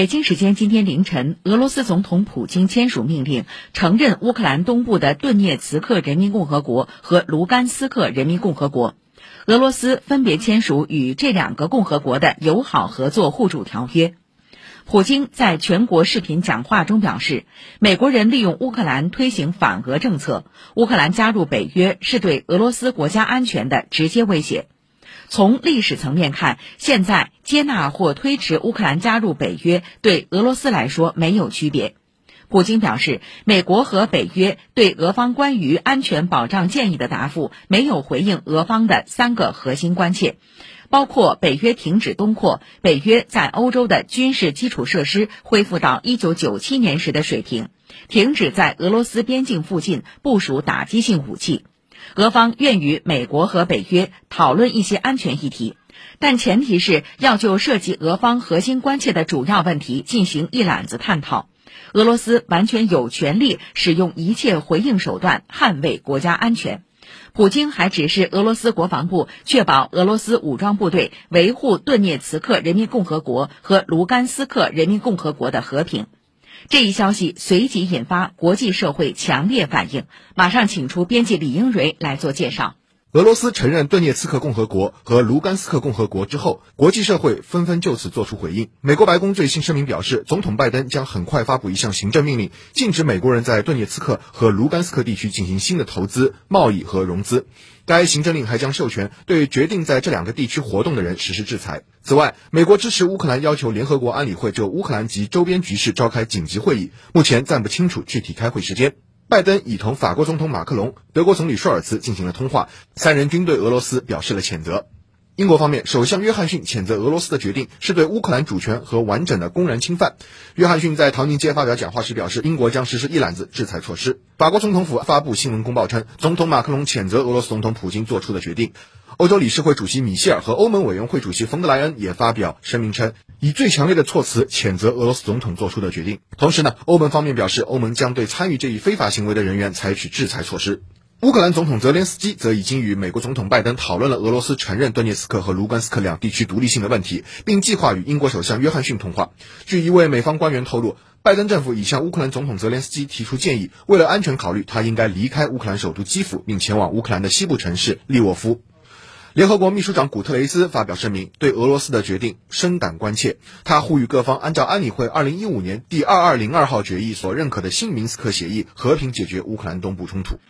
北京时间今天凌晨，俄罗斯总统普京签署命令，承认乌克兰东部的顿涅茨克人民共和国和卢甘斯克人民共和国。俄罗斯分别签署与这两个共和国的友好合作互助条约。普京在全国视频讲话中表示，美国人利用乌克兰推行反俄政策，乌克兰加入北约是对俄罗斯国家安全的直接威胁。从历史层面看，现在接纳或推迟乌克兰加入北约，对俄罗斯来说没有区别。普京表示，美国和北约对俄方关于安全保障建议的答复没有回应俄方的三个核心关切，包括北约停止东扩，北约在欧洲的军事基础设施恢复到一九九七年时的水平，停止在俄罗斯边境附近部署打击性武器。俄方愿与美国和北约讨论一些安全议题，但前提是要就涉及俄方核心关切的主要问题进行一揽子探讨。俄罗斯完全有权利使用一切回应手段捍卫国家安全。普京还指示俄罗斯国防部确保俄罗斯武装部队维护顿涅茨克人民共和国和卢甘斯克人民共和国的和平。这一消息随即引发国际社会强烈反应。马上请出编辑李英蕊来做介绍。俄罗斯承认顿涅茨克共和国和卢甘斯克共和国之后，国际社会纷纷就此作出回应。美国白宫最新声明表示，总统拜登将很快发布一项行政命令，禁止美国人在顿涅茨克和卢甘斯克地区进行新的投资、贸易和融资。该行政令还将授权对决定在这两个地区活动的人实施制裁。此外，美国支持乌克兰要求联合国安理会就乌克兰及周边局势召开紧急会议，目前暂不清楚具体开会时间。拜登已同法国总统马克龙、德国总理舒尔茨进行了通话，三人均对俄罗斯表示了谴责。英国方面，首相约翰逊谴责俄罗斯的决定是对乌克兰主权和完整的公然侵犯。约翰逊在唐宁街发表讲话时表示，英国将实施一揽子制裁措施。法国总统府发布新闻公报称，总统马克龙谴责俄罗斯总统普京做出的决定。欧洲理事会主席米歇尔和欧盟委员会主席冯德莱恩也发表声明称，以最强烈的措辞谴责俄罗斯总统做出的决定。同时呢，欧盟方面表示，欧盟将对参与这一非法行为的人员采取制裁措施。乌克兰总统泽连斯基则已经与美国总统拜登讨论了俄罗斯承认顿涅茨克和卢甘斯克两地区独立性的问题，并计划与英国首相约翰逊通话。据一位美方官员透露，拜登政府已向乌克兰总统泽连斯基提出建议，为了安全考虑，他应该离开乌克兰首都基辅，并前往乌克兰的西部城市利沃夫。联合国秘书长古特雷斯发表声明，对俄罗斯的决定深感关切。他呼吁各方按照安理会2015年第2202号决议所认可的新明斯克协议，和平解决乌克兰东部冲突。